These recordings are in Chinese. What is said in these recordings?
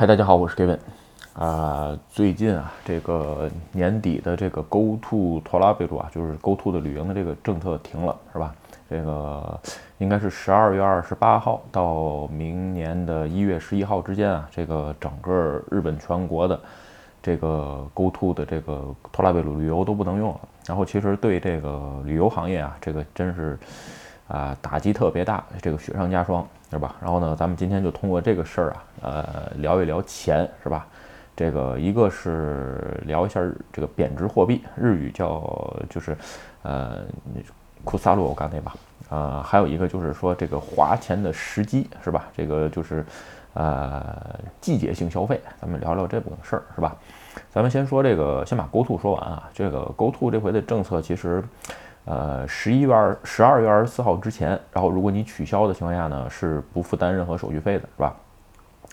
嗨，大家好，我是 Kevin。啊，最近啊，这个年底的这个 Go To 托拉贝鲁啊，就是 Go To 的旅行的这个政策停了，是吧？这个应该是十二月二十八号到明年的一月十一号之间啊，这个整个日本全国的这个 Go To 的这个托拉贝鲁旅游都不能用了。然后其实对这个旅游行业啊，这个真是啊打击特别大，这个雪上加霜。是吧？然后呢，咱们今天就通过这个事儿啊，呃，聊一聊钱，是吧？这个一个是聊一下这个贬值货币，日语叫就是呃库萨洛干那吧，啊，还有一个就是说这个花钱的时机，是吧？这个就是呃季节性消费，咱们聊聊这部分事儿，是吧？咱们先说这个，先把 GoTo 说完啊。这个 GoTo 这回的政策其实。呃，十一月二十二月二十四号之前，然后如果你取消的情况下呢，是不负担任何手续费的，是吧？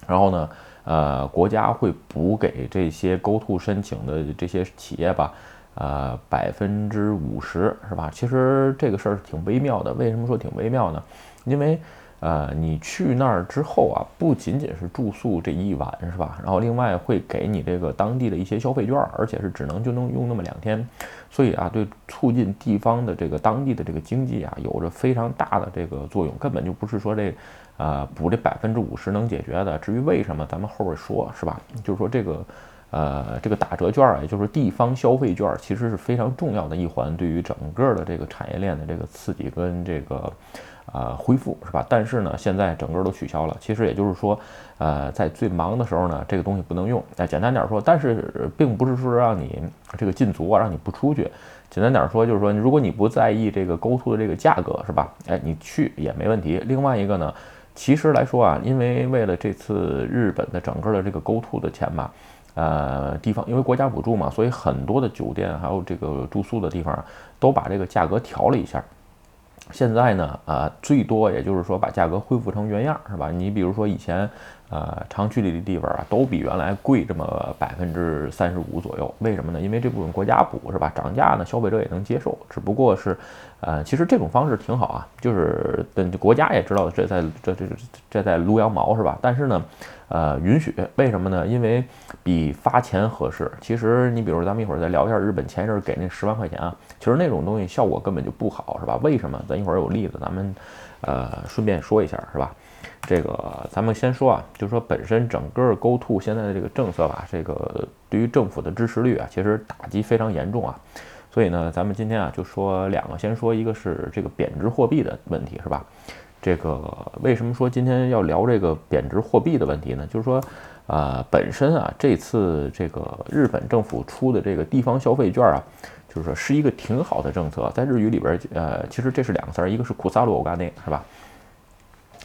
然后呢，呃，国家会补给这些 GoTo 申请的这些企业吧，呃，百分之五十，是吧？其实这个事儿挺微妙的，为什么说挺微妙呢？因为呃，你去那儿之后啊，不仅仅是住宿这一晚，是吧？然后另外会给你这个当地的一些消费券，而且是只能就能用那么两天，所以啊，对促进地方的这个当地的这个经济啊，有着非常大的这个作用，根本就不是说这，呃，补这百分之五十能解决的。至于为什么，咱们后边说，是吧？就是说这个，呃，这个打折券啊，也就是地方消费券，其实是非常重要的一环，对于整个的这个产业链的这个刺激跟这个。啊，恢复是吧？但是呢，现在整个都取消了。其实也就是说，呃，在最忙的时候呢，这个东西不能用。哎，简单点说，但是并不是说让你这个禁足啊，让你不出去。简单点说，就是说，如果你不在意这个 GoTo 的这个价格是吧？哎，你去也没问题。另外一个呢，其实来说啊，因为为了这次日本的整个的这个 GoTo 的钱吧，呃，地方因为国家补助嘛，所以很多的酒店还有这个住宿的地方都把这个价格调了一下。现在呢，啊，最多也就是说把价格恢复成原样，是吧？你比如说以前，呃，长距离的地方啊，都比原来贵这么百分之三十五左右。为什么呢？因为这部分国家补，是吧？涨价呢，消费者也能接受。只不过是，呃，其实这种方式挺好啊，就是等国家也知道这在这这这在撸羊毛，是吧？但是呢。呃，允许？为什么呢？因为比发钱合适。其实你比如咱们一会儿再聊一下日本前一阵给那十万块钱啊，其实那种东西效果根本就不好，是吧？为什么？咱一会儿有例子，咱们呃顺便说一下，是吧？这个咱们先说啊，就是说本身整个 GoTo 现在的这个政策吧，这个对于政府的支持率啊，其实打击非常严重啊。所以呢，咱们今天啊就说两个，先说一个是这个贬值货币的问题，是吧？这个为什么说今天要聊这个贬值货币的问题呢？就是说，啊，本身啊，这次这个日本政府出的这个地方消费券啊，就是说是一个挺好的政策。在日语里边，呃，其实这是两个词儿，一个是库萨鲁欧嘎内，是吧？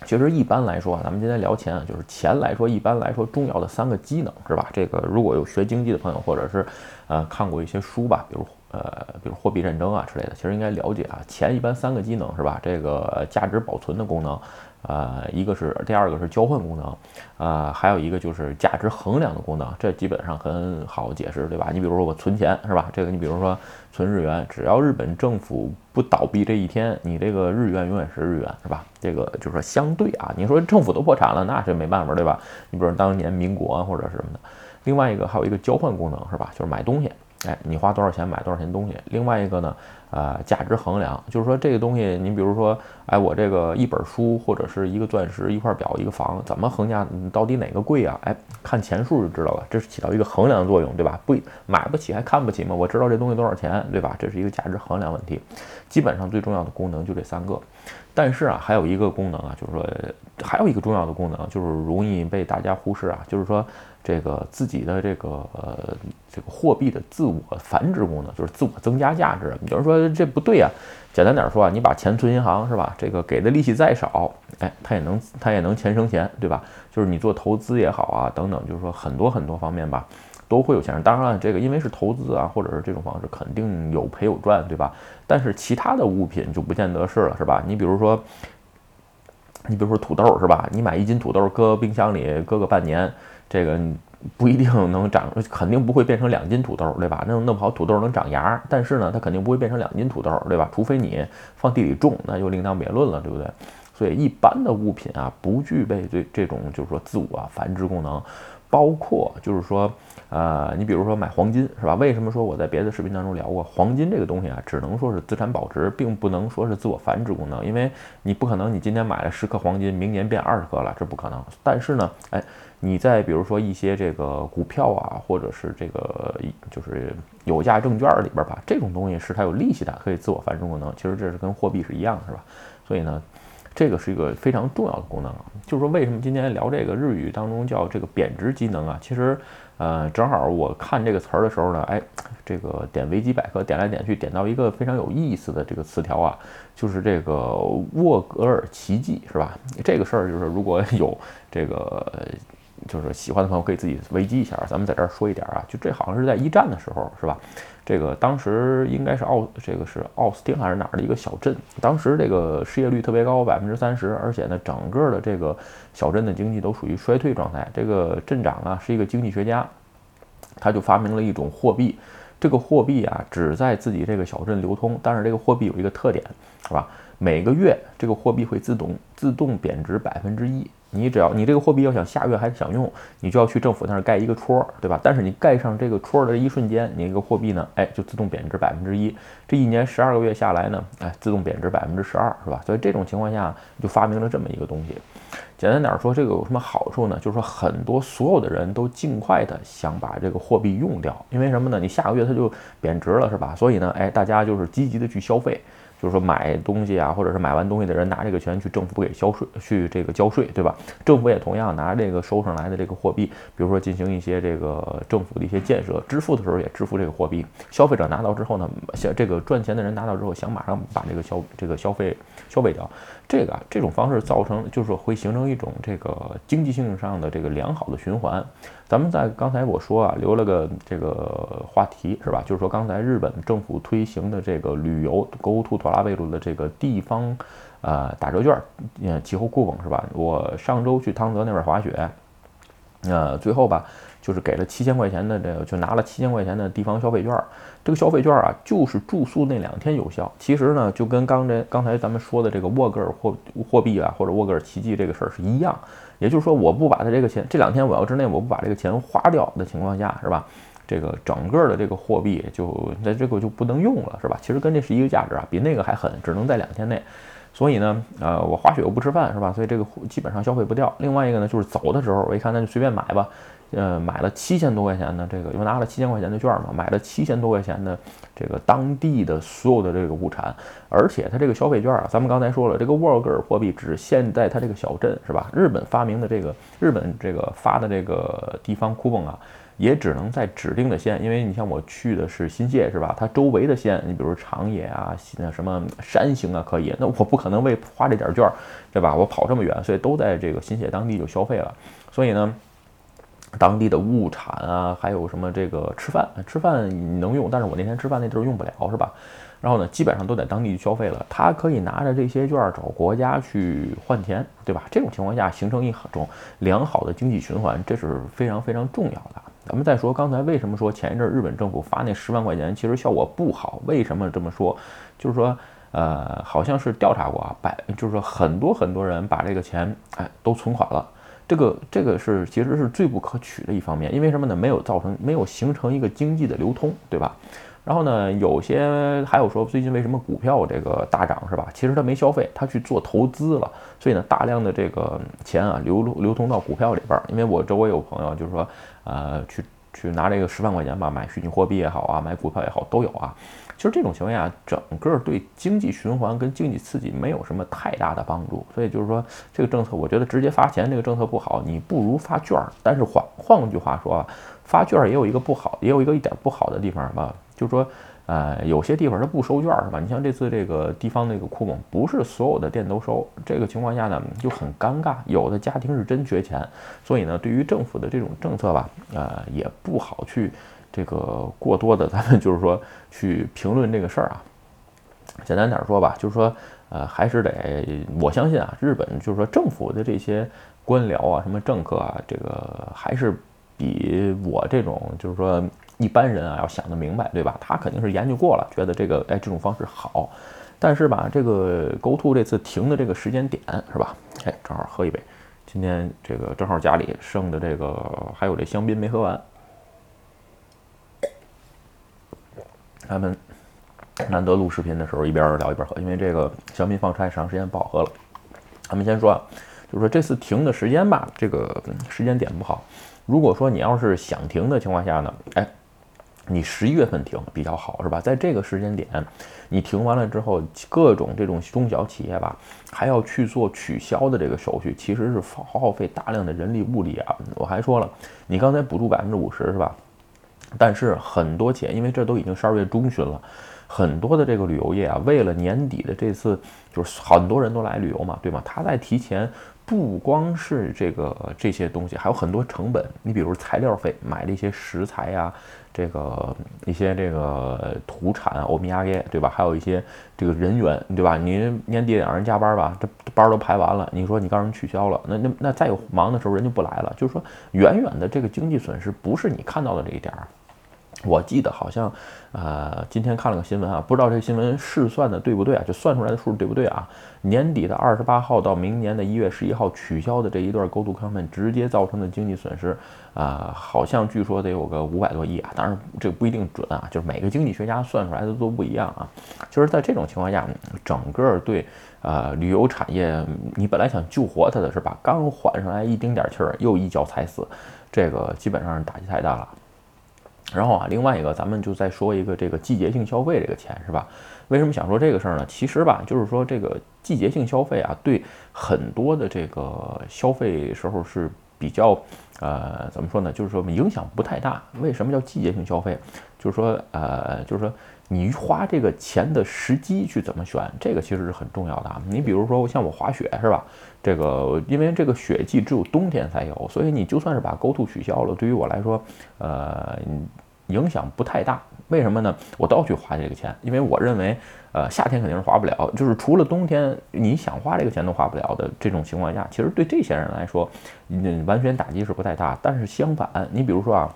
其实一般来说啊，咱们今天聊钱啊，就是钱来说，一般来说重要的三个机能，是吧？这个如果有学经济的朋友，或者是呃看过一些书吧，比如。呃，比如货币战争啊之类的，其实应该了解啊。钱一般三个机能是吧？这个价值保存的功能，呃，一个是第二个是交换功能，啊，还有一个就是价值衡量的功能。这基本上很好解释，对吧？你比如说我存钱是吧？这个你比如说存日元，只要日本政府不倒闭这一天，你这个日元永远是日元，是吧？这个就是说相对啊，你说政府都破产了，那这没办法，对吧？你比如当年民国或者什么的。另外一个还有一个交换功能是吧？就是买东西。哎，你花多少钱买多少钱东西？另外一个呢，呃，价值衡量，就是说这个东西，你比如说，哎，我这个一本书或者是一个钻石、一块表、一个房，怎么衡价到底哪个贵啊？哎，看钱数就知道了，这是起到一个衡量作用，对吧？不买不起还看不起吗？我知道这东西多少钱，对吧？这是一个价值衡量问题。基本上最重要的功能就这三个，但是啊，还有一个功能啊，就是说还有一个重要的功能，就是容易被大家忽视啊，就是说。这个自己的这个呃这个货币的自我繁殖功能，就是自我增加价值。有人说这不对啊，简单点说啊，你把钱存银行是吧？这个给的利息再少，哎，它也能它也能钱生钱，对吧？就是你做投资也好啊，等等，就是说很多很多方面吧，都会有钱。当然了，这个因为是投资啊，或者是这种方式，肯定有赔有赚，对吧？但是其他的物品就不见得是了，是吧？你比如说，你比如说土豆是吧？你买一斤土豆搁冰箱里搁个半年。这个不一定能长，肯定不会变成两斤土豆，对吧？那弄不好土豆能长芽，但是呢，它肯定不会变成两斤土豆，对吧？除非你放地里种，那就另当别论了，对不对？所以一般的物品啊，不具备这这种就是说自我繁殖功能，包括就是说。呃，你比如说买黄金是吧？为什么说我在别的视频当中聊过黄金这个东西啊？只能说是资产保值，并不能说是自我繁殖功能，因为你不可能你今天买了十克黄金，明年变二十克了，这不可能。但是呢，哎，你在比如说一些这个股票啊，或者是这个就是有价证券里边吧，这种东西是它有利息的，可以自我繁殖功能。其实这是跟货币是一样的，是吧？所以呢。这个是一个非常重要的功能啊，就是说为什么今天聊这个日语当中叫这个贬值机能啊？其实，呃，正好我看这个词儿的时候呢，哎，这个点维基百科点来点去，点到一个非常有意思的这个词条啊，就是这个沃格尔奇迹，是吧？这个事儿就是如果有这个就是喜欢的朋友可以自己维基一下，咱们在这儿说一点啊，就这好像是在一战的时候，是吧？这个当时应该是奥，这个是奥斯汀还是哪儿的一个小镇？当时这个失业率特别高，百分之三十，而且呢，整个的这个小镇的经济都属于衰退状态。这个镇长啊是一个经济学家，他就发明了一种货币，这个货币啊只在自己这个小镇流通，但是这个货币有一个特点，是吧？每个月这个货币会自动自动贬值百分之一。你只要你这个货币要想下月还想用，你就要去政府那儿盖一个戳，对吧？但是你盖上这个戳的一瞬间，你这个货币呢，哎，就自动贬值百分之一。这一年十二个月下来呢，哎，自动贬值百分之十二，是吧？所以这种情况下就发明了这么一个东西。简单点说，这个有什么好处呢？就是说很多所有的人都尽快的想把这个货币用掉，因为什么呢？你下个月它就贬值了，是吧？所以呢，哎，大家就是积极的去消费。就是说买东西啊，或者是买完东西的人拿这个钱去政府给交税，去这个交税，对吧？政府也同样拿这个收上来的这个货币，比如说进行一些这个政府的一些建设，支付的时候也支付这个货币。消费者拿到之后呢，想这个赚钱的人拿到之后想马上把这个消这个消费消费掉，这个这种方式造成就是会形成一种这个经济性上的这个良好的循环。咱们在刚才我说啊，留了个这个话题是吧？就是说刚才日本政府推行的这个旅游 Go To 托拉贝鲁的这个地方，呃打折券，嗯气候酷风是吧？我上周去汤泽那边滑雪，呃最后吧，就是给了七千块钱的这个，就拿了七千块钱的地方消费券。这个消费券啊，就是住宿那两天有效。其实呢，就跟刚才刚才咱们说的这个沃格尔货货币啊，或者沃格尔奇迹这个事儿是一样。也就是说，我不把它这个钱，这两天我要之内我不把这个钱花掉的情况下，是吧？这个整个的这个货币就在这个就不能用了，是吧？其实跟这是一个价值啊，比那个还狠，只能在两天内。所以呢，呃，我滑雪我不吃饭，是吧？所以这个基本上消费不掉。另外一个呢，就是走的时候，我一看那就随便买吧。呃，买了七千多块钱的这个，因为拿了七千块钱的券嘛，买了七千多块钱的这个当地的所有的这个物产，而且它这个消费券啊，咱们刚才说了，这个沃格尔货币只限在它这个小镇，是吧？日本发明的这个，日本这个发的这个地方库本啊，也只能在指定的县，因为你像我去的是新泻，是吧？它周围的县，你比如长野啊，那什么山形啊，可以，那我不可能为花这点券，对吧？我跑这么远，所以都在这个新泻当地就消费了，所以呢。当地的物产啊，还有什么这个吃饭，吃饭能用，但是我那天吃饭那地儿用不了，是吧？然后呢，基本上都在当地消费了。他可以拿着这些券找国家去换钱，对吧？这种情况下形成一种良好的经济循环，这是非常非常重要的。咱们再说刚才为什么说前一阵日本政府发那十万块钱其实效果不好？为什么这么说？就是说，呃，好像是调查过啊，百就是说很多很多人把这个钱哎都存款了。这个这个是其实是最不可取的一方面，因为什么呢？没有造成没有形成一个经济的流通，对吧？然后呢，有些还有说最近为什么股票这个大涨是吧？其实他没消费，他去做投资了，所以呢，大量的这个钱啊流流通到股票里边。因为我周围有朋友就是说，呃，去去拿这个十万块钱吧，买虚拟货币也好啊，买股票也好都有啊。其实这种情况下，整个对经济循环跟经济刺激没有什么太大的帮助，所以就是说这个政策，我觉得直接发钱这个政策不好，你不如发券儿。但是换换句话说啊，发券儿也有一个不好，也有一个一点不好的地方吧，就是说，呃，有些地方它不收券儿是吧？你像这次这个地方那个库蒙，不是所有的店都收，这个情况下呢就很尴尬，有的家庭是真缺钱，所以呢，对于政府的这种政策吧，呃，也不好去。这个过多的，咱们就是说去评论这个事儿啊。简单点说吧，就是说，呃，还是得我相信啊，日本就是说政府的这些官僚啊，什么政客啊，这个还是比我这种就是说一般人啊要想得明白，对吧？他肯定是研究过了，觉得这个哎这种方式好。但是吧，这个 GoTo 这次停的这个时间点是吧？哎，正好喝一杯。今天这个正好家里剩的这个还有这香槟没喝完，咱们难得录视频的时候一边聊一边喝，因为这个香槟放太长时间不好喝了。咱们先说啊，就是说这次停的时间吧，这个时间点不好。如果说你要是想停的情况下呢，哎。你十一月份停比较好，是吧？在这个时间点，你停完了之后，各种这种中小企业吧，还要去做取消的这个手续，其实是耗费大量的人力物力啊。我还说了，你刚才补助百分之五十，是吧？但是很多企业，因为这都已经十二月中旬了，很多的这个旅游业啊，为了年底的这次，就是很多人都来旅游嘛，对吗？他在提前。不光是这个这些东西，还有很多成本。你比如材料费，买的一些食材呀，这个一些这个土产欧米茄，对吧？还有一些这个人员，对吧？你年底让人加班吧，这班都排完了，你说你告诉人取消了，那那那再有忙的时候人就不来了。就是说，远远的这个经济损失不是你看到的这一点儿。我记得好像，呃，今天看了个新闻啊，不知道这个新闻试算的对不对啊？就算出来的数对不对啊？年底的二十八号到明年的一月十一号取消的这一段 Go To Campaign 直接造成的经济损失啊，好像据说得有个五百多亿啊。当然这不一定准啊，就是每个经济学家算出来的都不一样啊。就是在这种情况下，整个对呃旅游产业，你本来想救活它的是吧？刚缓上来一丁点气儿，又一脚踩死，这个基本上是打击太大了。然后啊，另外一个，咱们就再说一个这个季节性消费这个钱是吧？为什么想说这个事儿呢？其实吧，就是说这个季节性消费啊，对很多的这个消费时候是比较，呃，怎么说呢？就是说影响不太大。为什么叫季节性消费？就是说，呃，就是说你花这个钱的时机去怎么选，这个其实是很重要的啊。你比如说像我滑雪是吧？这个因为这个雪季只有冬天才有，所以你就算是把 GoTo 取消了，对于我来说，呃。影响不太大，为什么呢？我都要去花这个钱，因为我认为，呃，夏天肯定是花不了，就是除了冬天，你想花这个钱都花不了的这种情况下，其实对这些人来说，嗯，完全打击是不太大。但是相反，你比如说啊，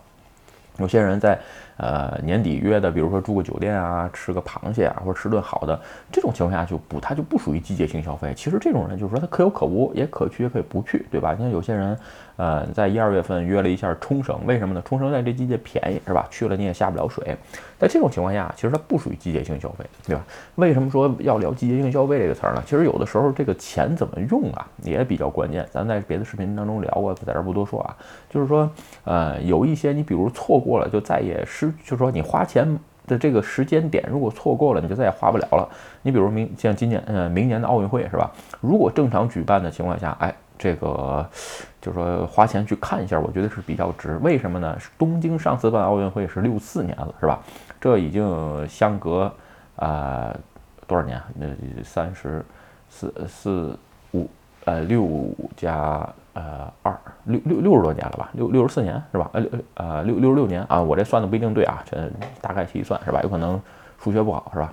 有些人在。呃，年底约的，比如说住个酒店啊，吃个螃蟹啊，或者吃顿好的，这种情况下就不，它就不属于季节性消费。其实这种人就是说他可有可无，也可去也可以不去，对吧？你看有些人，呃，在一二月份约了一下冲绳，为什么呢？冲绳在这季节便宜，是吧？去了你也下不了水。在这种情况下，其实它不属于季节性消费，对吧？为什么说要聊季节性消费这个词儿呢？其实有的时候这个钱怎么用啊，也比较关键。咱在别的视频当中聊过，在这不多说啊。就是说，呃，有一些你比如错过了，就再也失。就是说，你花钱的这个时间点，如果错过了，你就再也花不了了。你比如明像今年，呃，明年的奥运会是吧？如果正常举办的情况下，哎，这个就是说花钱去看一下，我觉得是比较值。为什么呢？东京上次办奥运会是六四年了，是吧？这已经相隔啊多少年？那三十四四五呃六加。呃，二六六六十多年了吧，六六十四年是吧？呃六呃六六十六年啊，我这算的不一定对啊，这大概去算是吧？有可能数学不好是吧？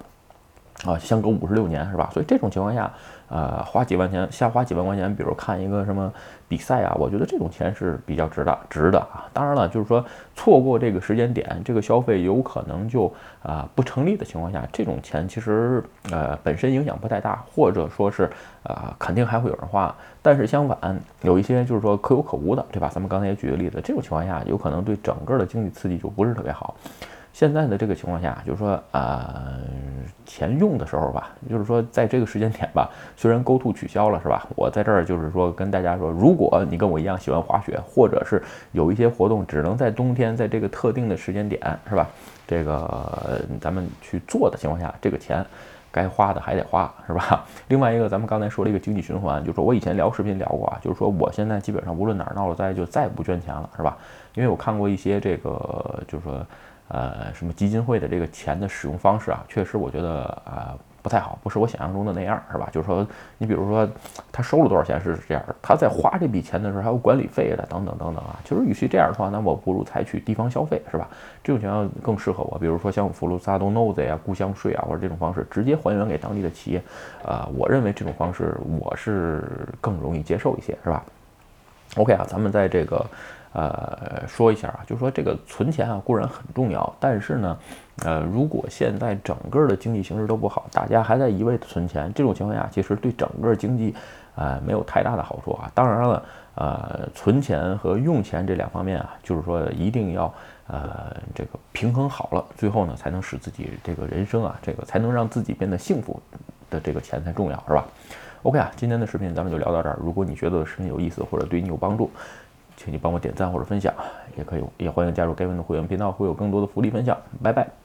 啊，相隔五十六年是吧？所以这种情况下。呃，花几万钱，瞎花几万块钱，比如看一个什么比赛啊，我觉得这种钱是比较值的，值的啊。当然了，就是说错过这个时间点，这个消费有可能就啊不成立的情况下，这种钱其实呃本身影响不太大，或者说是啊肯定还会有人花。但是相反，有一些就是说可有可无的，对吧？咱们刚才也举个例子，这种情况下有可能对整个的经济刺激就不是特别好。现在的这个情况下，就是说，呃，钱用的时候吧，就是说，在这个时间点吧，虽然 GoTo 取消了，是吧？我在这儿就是说跟大家说，如果你跟我一样喜欢滑雪，或者是有一些活动只能在冬天，在这个特定的时间点，是吧？这个咱们去做的情况下，这个钱该花的还得花，是吧？另外一个，咱们刚才说了一个经济循环，就是说我以前聊视频聊过啊，就是说我现在基本上无论哪儿闹了灾，就再也不捐钱了，是吧？因为我看过一些这个，就是说。呃，什么基金会的这个钱的使用方式啊，确实我觉得啊不太好，不是我想象中的那样，是吧？就是说，你比如说他收了多少钱是这样，他在花这笔钱的时候还有管理费的，等等等等啊。其实与其这样的话，那我不如采取地方消费，是吧？这种情况更适合我。比如说像福禄萨东 nose 呀、故乡税啊，或者这种方式直接还原给当地的企业，啊，我认为这种方式我是更容易接受一些，是吧？OK 啊，咱们在这个。呃，说一下啊，就是说这个存钱啊固然很重要，但是呢，呃，如果现在整个的经济形势都不好，大家还在一味的存钱，这种情况下，其实对整个经济，呃，没有太大的好处啊。当然了，呃，存钱和用钱这两方面啊，就是说一定要呃这个平衡好了，最后呢才能使自己这个人生啊，这个才能让自己变得幸福的这个钱才重要，是吧？OK 啊，今天的视频咱们就聊到这儿。如果你觉得视频有意思或者对你有帮助，请你帮我点赞或者分享，也可以，也欢迎加入该文的会员频道，会有更多的福利分享。拜拜。